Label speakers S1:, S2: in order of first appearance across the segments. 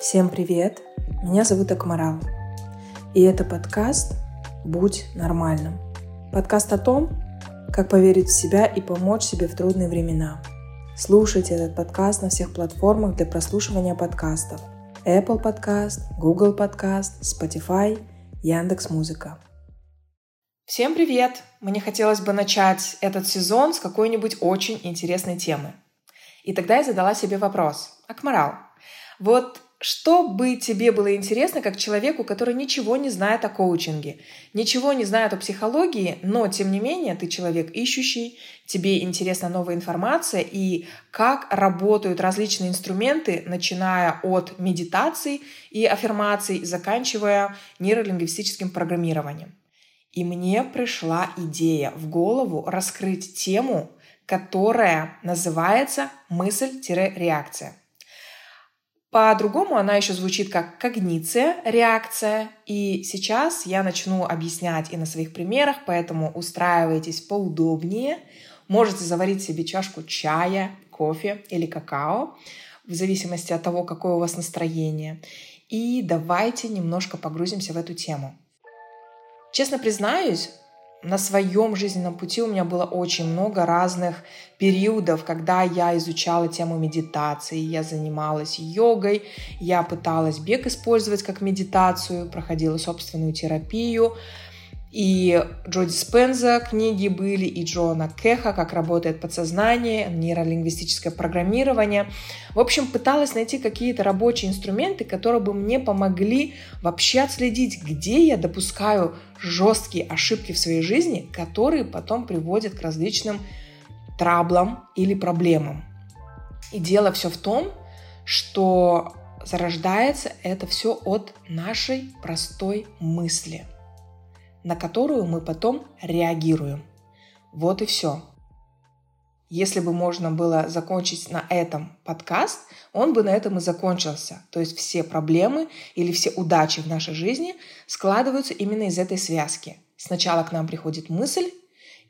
S1: Всем привет! Меня зовут Акмарал. И это подкаст «Будь нормальным». Подкаст о том, как поверить в себя и помочь себе в трудные времена. Слушайте этот подкаст на всех платформах для прослушивания подкастов. Apple Podcast, Google Podcast, Spotify, Яндекс.Музыка.
S2: Всем привет! Мне хотелось бы начать этот сезон с какой-нибудь очень интересной темы. И тогда я задала себе вопрос. Акмарал, вот что бы тебе было интересно как человеку, который ничего не знает о коучинге, ничего не знает о психологии, но тем не менее ты человек ищущий, тебе интересна новая информация и как работают различные инструменты, начиная от медитаций и аффирмаций, заканчивая нейролингвистическим программированием. И мне пришла идея в голову раскрыть тему, которая называется мысль-реакция. По-другому она еще звучит как когниция, реакция. И сейчас я начну объяснять и на своих примерах, поэтому устраивайтесь поудобнее. Можете заварить себе чашку чая, кофе или какао, в зависимости от того, какое у вас настроение. И давайте немножко погрузимся в эту тему. Честно признаюсь, на своем жизненном пути у меня было очень много разных периодов, когда я изучала тему медитации, я занималась йогой, я пыталась бег использовать как медитацию, проходила собственную терапию, и Джо Диспенза книги были, и Джона Кеха «Как работает подсознание», нейролингвистическое программирование. В общем, пыталась найти какие-то рабочие инструменты, которые бы мне помогли вообще отследить, где я допускаю жесткие ошибки в своей жизни, которые потом приводят к различным траблам или проблемам. И дело все в том, что зарождается это все от нашей простой мысли – на которую мы потом реагируем. Вот и все. Если бы можно было закончить на этом подкаст, он бы на этом и закончился. То есть все проблемы или все удачи в нашей жизни складываются именно из этой связки. Сначала к нам приходит мысль,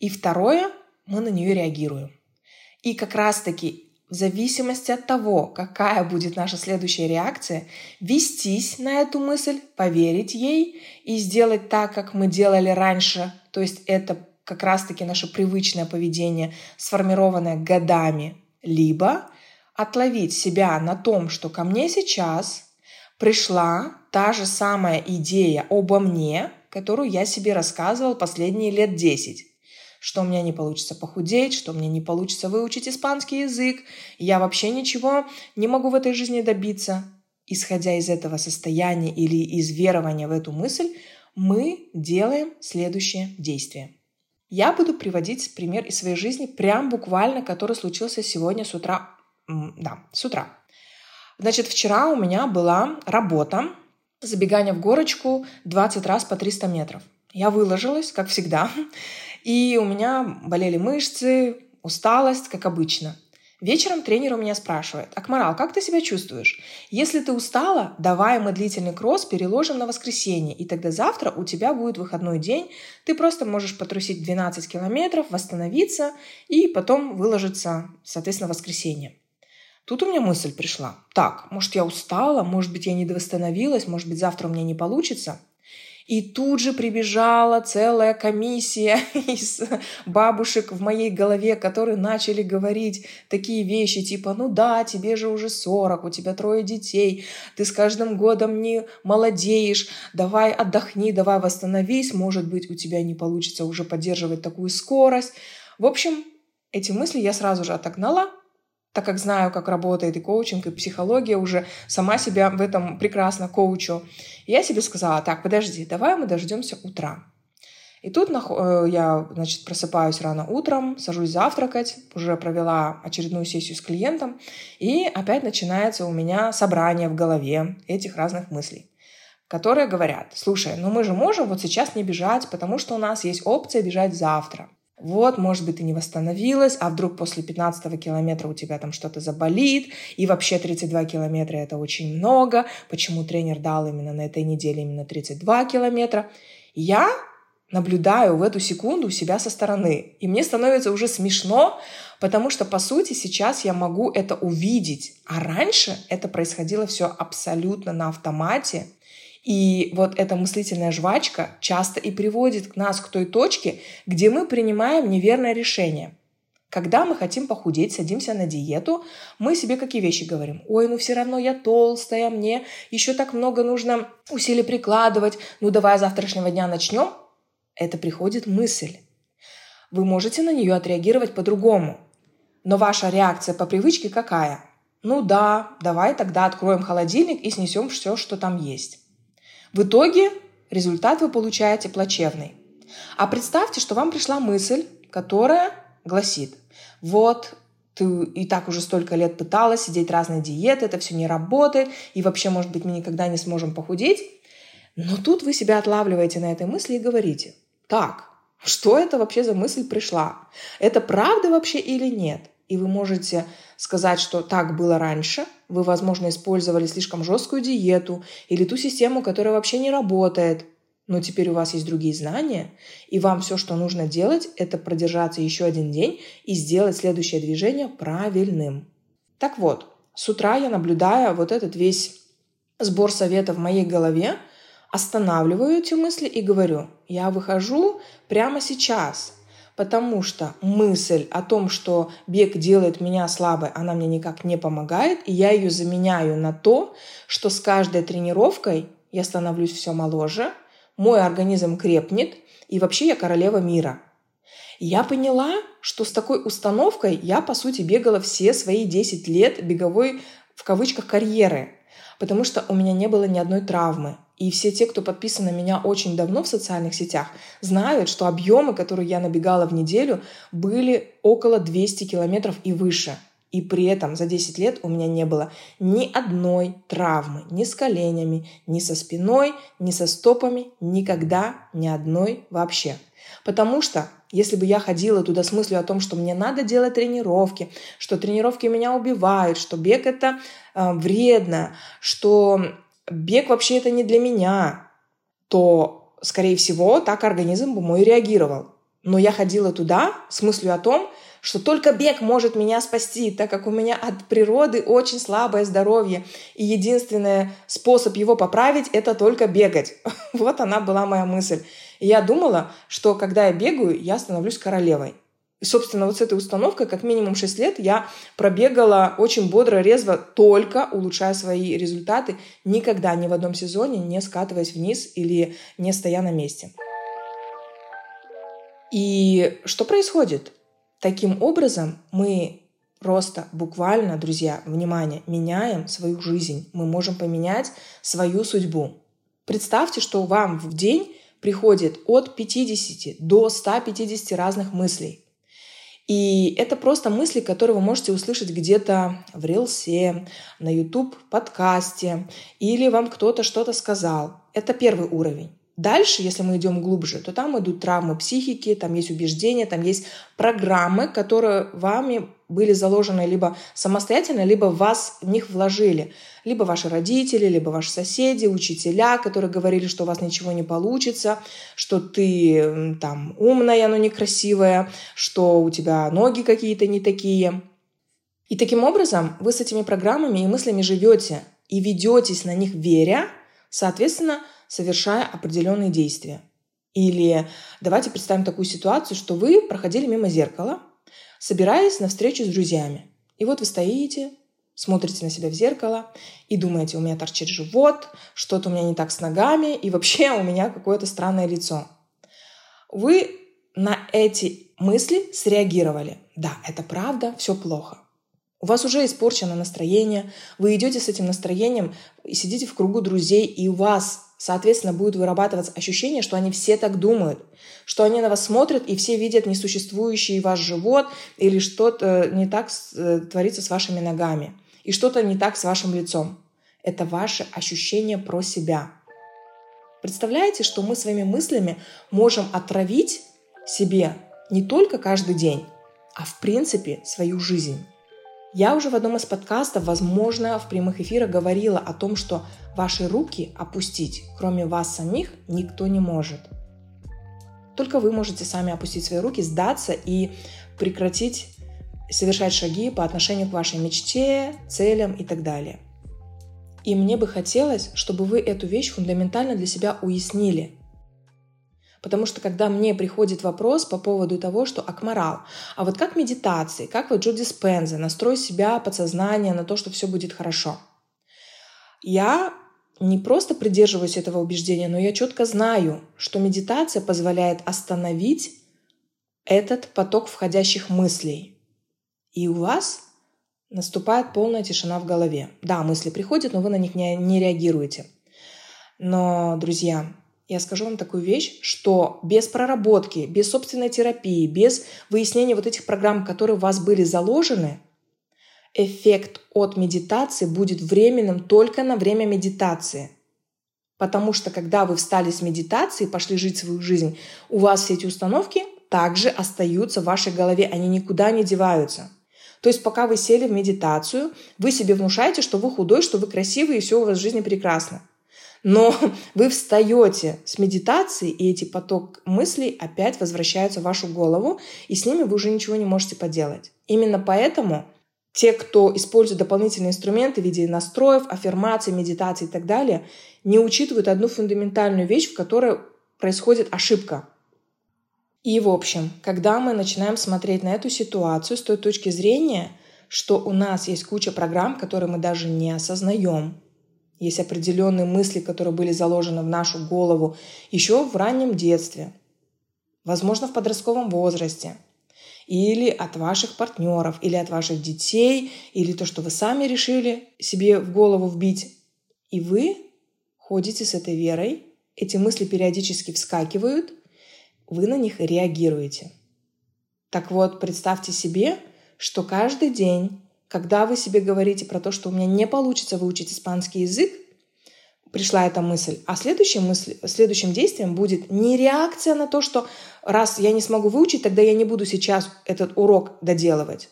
S2: и второе, мы на нее реагируем. И как раз-таки в зависимости от того, какая будет наша следующая реакция, вестись на эту мысль, поверить ей и сделать так, как мы делали раньше. То есть это как раз-таки наше привычное поведение, сформированное годами. Либо отловить себя на том, что ко мне сейчас пришла та же самая идея обо мне, которую я себе рассказывал последние лет десять что у меня не получится похудеть, что у меня не получится выучить испанский язык, я вообще ничего не могу в этой жизни добиться. Исходя из этого состояния или из верования в эту мысль, мы делаем следующее действие. Я буду приводить пример из своей жизни, прям буквально, который случился сегодня с утра. Да, с утра. Значит, вчера у меня была работа, забегание в горочку 20 раз по 300 метров. Я выложилась, как всегда. И у меня болели мышцы, усталость, как обычно. Вечером тренер у меня спрашивает, Акмарал, как ты себя чувствуешь? Если ты устала, давай мы длительный кросс переложим на воскресенье, и тогда завтра у тебя будет выходной день, ты просто можешь потрусить 12 километров, восстановиться и потом выложиться, соответственно, в воскресенье. Тут у меня мысль пришла. Так, может, я устала, может быть, я не восстановилась, может быть, завтра у меня не получится. И тут же прибежала целая комиссия из бабушек в моей голове, которые начали говорить такие вещи, типа, ну да, тебе же уже 40, у тебя трое детей, ты с каждым годом не молодеешь, давай отдохни, давай восстановись, может быть, у тебя не получится уже поддерживать такую скорость. В общем, эти мысли я сразу же отогнала, так как знаю, как работает и коучинг, и психология, уже сама себя в этом прекрасно коучу. я себе сказала, так, подожди, давай мы дождемся утра. И тут э, я, значит, просыпаюсь рано утром, сажусь завтракать, уже провела очередную сессию с клиентом, и опять начинается у меня собрание в голове этих разных мыслей которые говорят, слушай, ну мы же можем вот сейчас не бежать, потому что у нас есть опция бежать завтра. Вот, может быть, ты не восстановилась, а вдруг после 15 километра у тебя там что-то заболит, и вообще 32 километра это очень много, почему тренер дал именно на этой неделе именно 32 километра. я наблюдаю в эту секунду себя со стороны. И мне становится уже смешно, потому что, по сути, сейчас я могу это увидеть. А раньше это происходило все абсолютно на автомате. И вот эта мыслительная жвачка часто и приводит нас к той точке, где мы принимаем неверное решение. Когда мы хотим похудеть, садимся на диету, мы себе какие вещи говорим? Ой, ну все равно я толстая, мне еще так много нужно усилий прикладывать. Ну давай завтрашнего дня начнем это приходит мысль. Вы можете на нее отреагировать по-другому. Но ваша реакция по привычке какая? Ну да, давай тогда откроем холодильник и снесем все, что там есть. В итоге результат вы получаете плачевный. А представьте, что вам пришла мысль, которая гласит, вот ты и так уже столько лет пыталась сидеть разные диеты, это все не работает, и вообще, может быть, мы никогда не сможем похудеть. Но тут вы себя отлавливаете на этой мысли и говорите – так, что это вообще за мысль пришла? Это правда вообще или нет? И вы можете сказать, что так было раньше, вы, возможно, использовали слишком жесткую диету или ту систему, которая вообще не работает, но теперь у вас есть другие знания, и вам все, что нужно делать, это продержаться еще один день и сделать следующее движение правильным. Так вот, с утра я наблюдаю вот этот весь сбор советов в моей голове, останавливаю эти мысли и говорю, я выхожу прямо сейчас, потому что мысль о том, что бег делает меня слабой, она мне никак не помогает, и я ее заменяю на то, что с каждой тренировкой я становлюсь все моложе, мой организм крепнет, и вообще я королева мира. я поняла, что с такой установкой я, по сути, бегала все свои 10 лет беговой, в кавычках, карьеры, потому что у меня не было ни одной травмы. И все те, кто подписан на меня очень давно в социальных сетях, знают, что объемы, которые я набегала в неделю, были около 200 километров и выше. И при этом за 10 лет у меня не было ни одной травмы, ни с коленями, ни со спиной, ни со стопами, никогда ни одной вообще. Потому что если бы я ходила туда с мыслью о том, что мне надо делать тренировки, что тренировки меня убивают, что бег это э, вредно, что бег вообще это не для меня, то, скорее всего, так организм бы мой реагировал. Но я ходила туда с мыслью о том, что только бег может меня спасти, так как у меня от природы очень слабое здоровье, и единственный способ его поправить – это только бегать. Вот она была моя мысль. И я думала, что когда я бегаю, я становлюсь королевой. И, собственно, вот с этой установкой как минимум 6 лет я пробегала очень бодро, резво, только улучшая свои результаты, никогда ни в одном сезоне не скатываясь вниз или не стоя на месте. И что происходит? Таким образом, мы просто буквально, друзья, внимание, меняем свою жизнь. Мы можем поменять свою судьбу. Представьте, что вам в день приходит от 50 до 150 разных мыслей. И это просто мысли, которые вы можете услышать где-то в рилсе, на YouTube подкасте, или вам кто-то что-то сказал. Это первый уровень. Дальше, если мы идем глубже, то там идут травмы психики, там есть убеждения, там есть программы, которые вами были заложены либо самостоятельно, либо вас в них вложили. Либо ваши родители, либо ваши соседи, учителя, которые говорили, что у вас ничего не получится, что ты там умная, но некрасивая, что у тебя ноги какие-то не такие. И таким образом вы с этими программами и мыслями живете и ведетесь на них веря, соответственно, совершая определенные действия. Или давайте представим такую ситуацию, что вы проходили мимо зеркала, собираясь на встречу с друзьями. И вот вы стоите, смотрите на себя в зеркало и думаете, у меня торчит живот, что-то у меня не так с ногами, и вообще у меня какое-то странное лицо. Вы на эти мысли среагировали. Да, это правда, все плохо. У вас уже испорчено настроение, вы идете с этим настроением и сидите в кругу друзей, и у вас соответственно, будет вырабатываться ощущение, что они все так думают, что они на вас смотрят и все видят несуществующий ваш живот или что-то не так э, творится с вашими ногами и что-то не так с вашим лицом. Это ваше ощущение про себя. Представляете, что мы своими мыслями можем отравить себе не только каждый день, а в принципе свою жизнь. Я уже в одном из подкастов, возможно, в прямых эфирах говорила о том, что ваши руки опустить, кроме вас самих, никто не может. Только вы можете сами опустить свои руки, сдаться и прекратить совершать шаги по отношению к вашей мечте, целям и так далее. И мне бы хотелось, чтобы вы эту вещь фундаментально для себя уяснили. Потому что когда мне приходит вопрос по поводу того, что Акмарал, а вот как медитации, как вот Джо Диспенза, настрой себя, подсознание на то, что все будет хорошо. Я не просто придерживаюсь этого убеждения, но я четко знаю, что медитация позволяет остановить этот поток входящих мыслей. И у вас наступает полная тишина в голове. Да, мысли приходят, но вы на них не, не реагируете. Но, друзья, я скажу вам такую вещь, что без проработки, без собственной терапии, без выяснения вот этих программ, которые у вас были заложены, эффект от медитации будет временным только на время медитации. Потому что когда вы встали с медитации, пошли жить свою жизнь, у вас все эти установки также остаются в вашей голове, они никуда не деваются. То есть пока вы сели в медитацию, вы себе внушаете, что вы худой, что вы красивый, и все у вас в жизни прекрасно. Но вы встаете с медитации, и эти поток мыслей опять возвращаются в вашу голову, и с ними вы уже ничего не можете поделать. Именно поэтому те, кто использует дополнительные инструменты в виде настроев, аффирмаций, медитаций и так далее, не учитывают одну фундаментальную вещь, в которой происходит ошибка. И, в общем, когда мы начинаем смотреть на эту ситуацию с той точки зрения, что у нас есть куча программ, которые мы даже не осознаем, есть определенные мысли, которые были заложены в нашу голову еще в раннем детстве, возможно, в подростковом возрасте, или от ваших партнеров, или от ваших детей, или то, что вы сами решили себе в голову вбить. И вы ходите с этой верой, эти мысли периодически вскакивают, вы на них реагируете. Так вот, представьте себе, что каждый день, когда вы себе говорите про то, что у меня не получится выучить испанский язык, пришла эта мысль. А следующая мысль, следующим действием будет не реакция на то, что раз я не смогу выучить, тогда я не буду сейчас этот урок доделывать,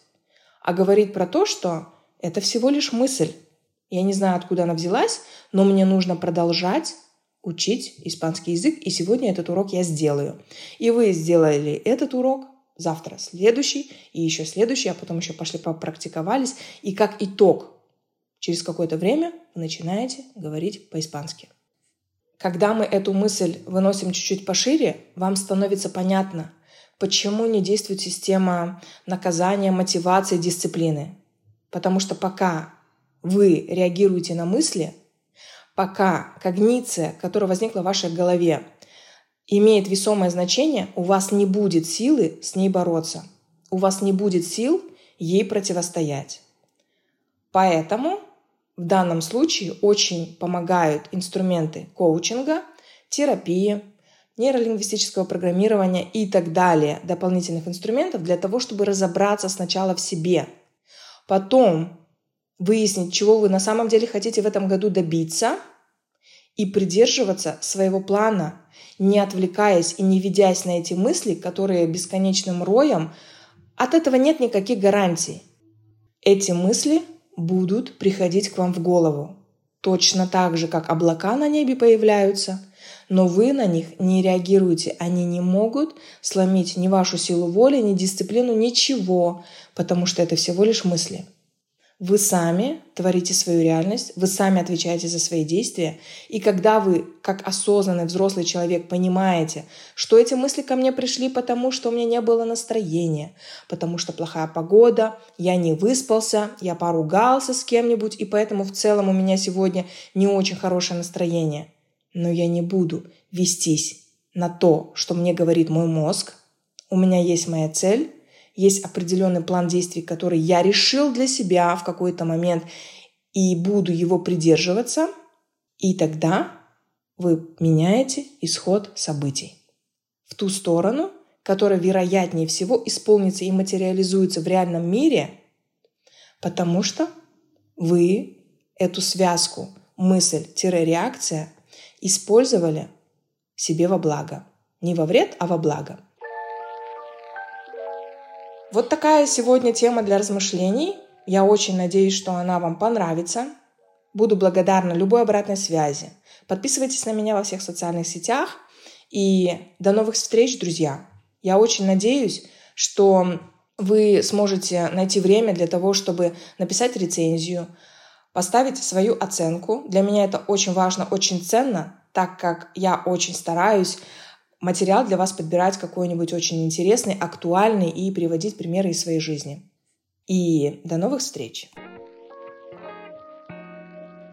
S2: а говорить про то, что это всего лишь мысль. Я не знаю, откуда она взялась, но мне нужно продолжать учить испанский язык, и сегодня этот урок я сделаю. И вы сделали этот урок, завтра следующий, и еще следующий, а потом еще пошли попрактиковались. И как итог, через какое-то время вы начинаете говорить по-испански. Когда мы эту мысль выносим чуть-чуть пошире, вам становится понятно, почему не действует система наказания, мотивации, дисциплины. Потому что пока вы реагируете на мысли – Пока когниция, которая возникла в вашей голове, имеет весомое значение, у вас не будет силы с ней бороться. У вас не будет сил ей противостоять. Поэтому в данном случае очень помогают инструменты коучинга, терапии, нейролингвистического программирования и так далее, дополнительных инструментов для того, чтобы разобраться сначала в себе. Потом выяснить, чего вы на самом деле хотите в этом году добиться и придерживаться своего плана, не отвлекаясь и не ведясь на эти мысли, которые бесконечным роем, от этого нет никаких гарантий. Эти мысли будут приходить к вам в голову. Точно так же, как облака на небе появляются, но вы на них не реагируете. Они не могут сломить ни вашу силу воли, ни дисциплину, ничего, потому что это всего лишь мысли – вы сами творите свою реальность, вы сами отвечаете за свои действия. И когда вы, как осознанный взрослый человек, понимаете, что эти мысли ко мне пришли потому, что у меня не было настроения, потому что плохая погода, я не выспался, я поругался с кем-нибудь, и поэтому в целом у меня сегодня не очень хорошее настроение. Но я не буду вестись на то, что мне говорит мой мозг. У меня есть моя цель, есть определенный план действий, который я решил для себя в какой-то момент и буду его придерживаться, и тогда вы меняете исход событий в ту сторону, которая вероятнее всего исполнится и материализуется в реальном мире, потому что вы эту связку мысль-реакция использовали себе во благо. Не во вред, а во благо. Вот такая сегодня тема для размышлений. Я очень надеюсь, что она вам понравится. Буду благодарна любой обратной связи. Подписывайтесь на меня во всех социальных сетях И до новых встреч, друзья! Я очень надеюсь, что вы сможете найти время для того, чтобы написать рецензию, поставить свою оценку. Для меня это очень важно, очень ценно, так как я очень стараюсь материал для вас подбирать какой-нибудь очень интересный, актуальный и приводить примеры из своей жизни. И до новых встреч!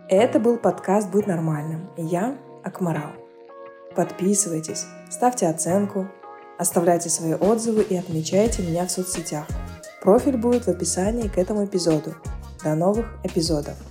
S1: Это был подкаст «Будь нормальным». Я Акмарал. Подписывайтесь, ставьте оценку, оставляйте свои отзывы и отмечайте меня в соцсетях. Профиль будет в описании к этому эпизоду. До новых эпизодов!